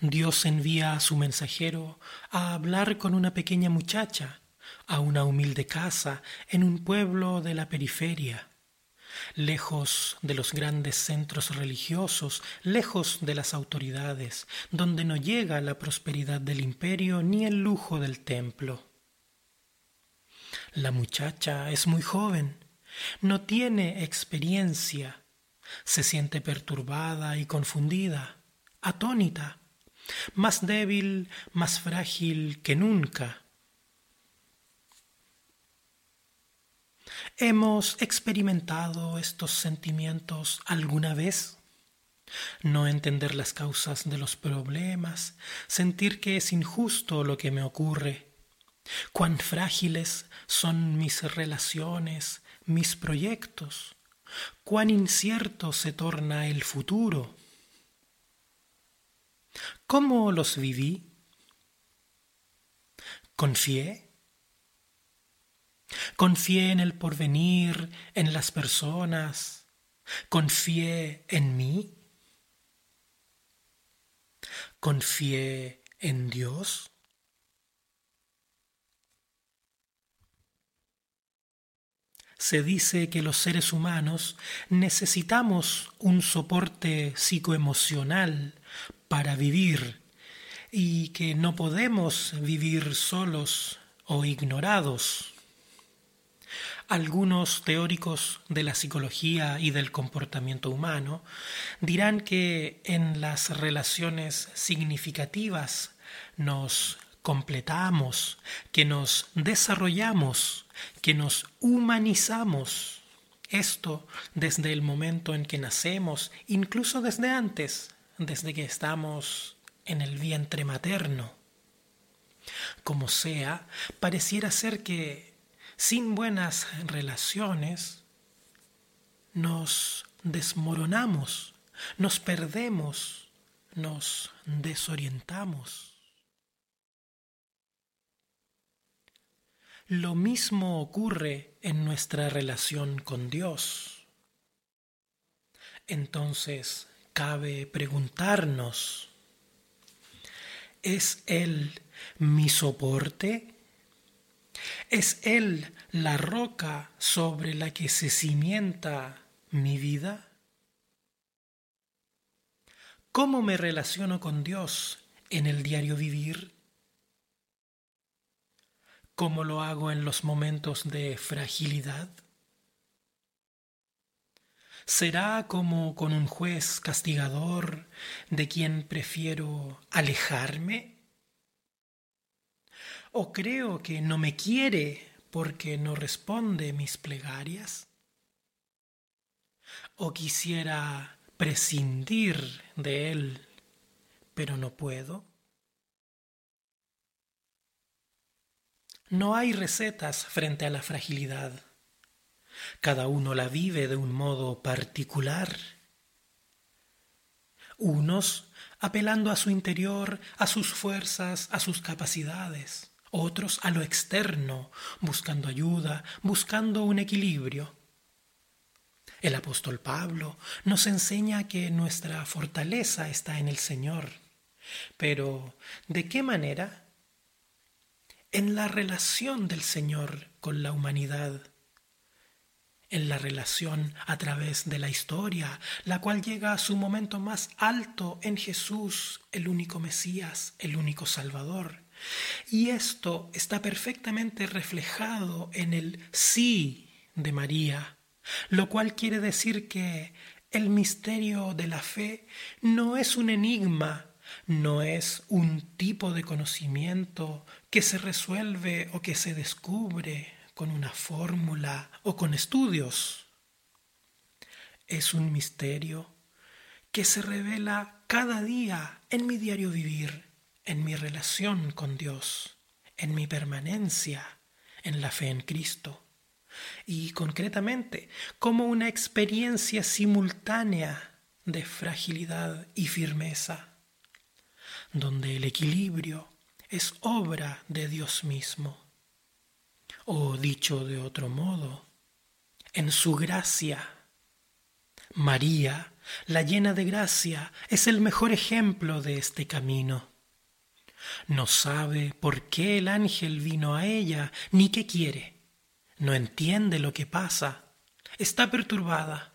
Dios envía a su mensajero a hablar con una pequeña muchacha a una humilde casa en un pueblo de la periferia, lejos de los grandes centros religiosos, lejos de las autoridades, donde no llega la prosperidad del imperio ni el lujo del templo. La muchacha es muy joven, no tiene experiencia, se siente perturbada y confundida, atónita, más débil, más frágil que nunca. ¿Hemos experimentado estos sentimientos alguna vez? No entender las causas de los problemas, sentir que es injusto lo que me ocurre, cuán frágiles son mis relaciones, mis proyectos, cuán incierto se torna el futuro. ¿Cómo los viví? ¿Confié? Confié en el porvenir, en las personas. Confié en mí. Confié en Dios. Se dice que los seres humanos necesitamos un soporte psicoemocional para vivir y que no podemos vivir solos o ignorados. Algunos teóricos de la psicología y del comportamiento humano dirán que en las relaciones significativas nos completamos, que nos desarrollamos, que nos humanizamos. Esto desde el momento en que nacemos, incluso desde antes, desde que estamos en el vientre materno. Como sea, pareciera ser que sin buenas relaciones nos desmoronamos, nos perdemos, nos desorientamos. Lo mismo ocurre en nuestra relación con Dios. Entonces cabe preguntarnos, ¿es Él mi soporte? ¿Es Él la roca sobre la que se cimienta mi vida? ¿Cómo me relaciono con Dios en el diario vivir? como lo hago en los momentos de fragilidad? ¿Será como con un juez castigador de quien prefiero alejarme? ¿O creo que no me quiere porque no responde mis plegarias? ¿O quisiera prescindir de él, pero no puedo? No hay recetas frente a la fragilidad. Cada uno la vive de un modo particular. Unos apelando a su interior, a sus fuerzas, a sus capacidades. Otros a lo externo, buscando ayuda, buscando un equilibrio. El apóstol Pablo nos enseña que nuestra fortaleza está en el Señor. Pero, ¿de qué manera? en la relación del Señor con la humanidad, en la relación a través de la historia, la cual llega a su momento más alto en Jesús, el único Mesías, el único Salvador. Y esto está perfectamente reflejado en el sí de María, lo cual quiere decir que el misterio de la fe no es un enigma no es un tipo de conocimiento que se resuelve o que se descubre con una fórmula o con estudios. Es un misterio que se revela cada día en mi diario vivir, en mi relación con Dios, en mi permanencia en la fe en Cristo y concretamente como una experiencia simultánea de fragilidad y firmeza donde el equilibrio es obra de Dios mismo. O dicho de otro modo, en su gracia María, la llena de gracia, es el mejor ejemplo de este camino. No sabe por qué el ángel vino a ella, ni qué quiere. No entiende lo que pasa. Está perturbada.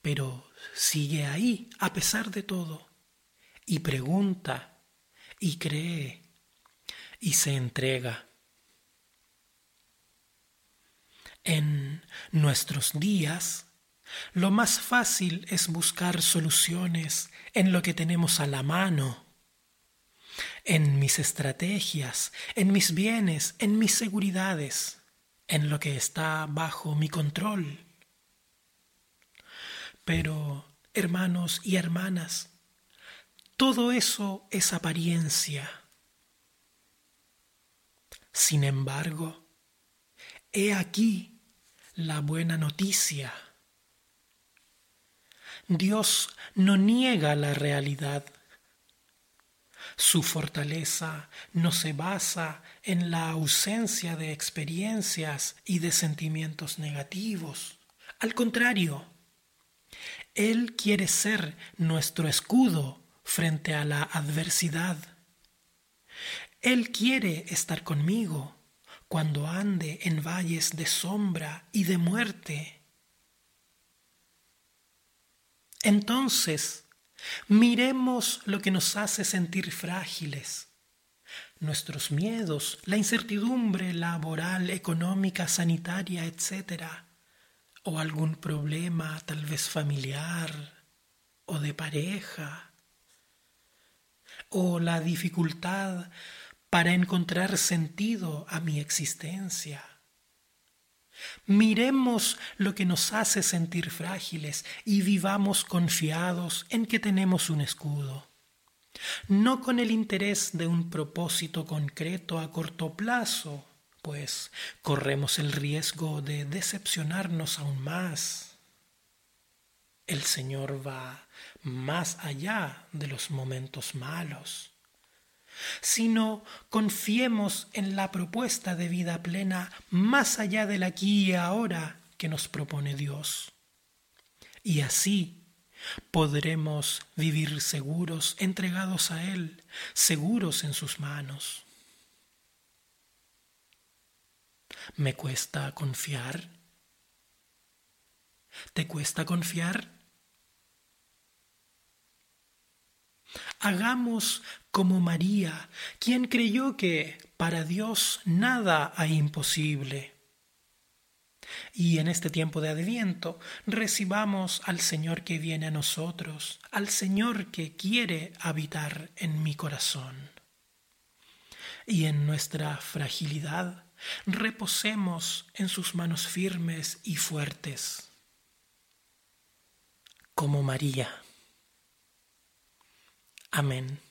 Pero sigue ahí a pesar de todo. Y pregunta, y cree, y se entrega. En nuestros días, lo más fácil es buscar soluciones en lo que tenemos a la mano, en mis estrategias, en mis bienes, en mis seguridades, en lo que está bajo mi control. Pero, hermanos y hermanas, todo eso es apariencia. Sin embargo, he aquí la buena noticia. Dios no niega la realidad. Su fortaleza no se basa en la ausencia de experiencias y de sentimientos negativos. Al contrario, Él quiere ser nuestro escudo frente a la adversidad. Él quiere estar conmigo cuando ande en valles de sombra y de muerte. Entonces, miremos lo que nos hace sentir frágiles, nuestros miedos, la incertidumbre laboral, económica, sanitaria, etc., o algún problema tal vez familiar o de pareja, o la dificultad para encontrar sentido a mi existencia. Miremos lo que nos hace sentir frágiles y vivamos confiados en que tenemos un escudo, no con el interés de un propósito concreto a corto plazo, pues corremos el riesgo de decepcionarnos aún más. El Señor va más allá de los momentos malos sino confiemos en la propuesta de vida plena más allá del aquí y ahora que nos propone Dios. Y así podremos vivir seguros, entregados a Él, seguros en sus manos. ¿Me cuesta confiar? ¿Te cuesta confiar? Hagamos como María, quien creyó que para Dios nada hay imposible. Y en este tiempo de adviento recibamos al Señor que viene a nosotros, al Señor que quiere habitar en mi corazón. Y en nuestra fragilidad reposemos en sus manos firmes y fuertes, como María. Amén.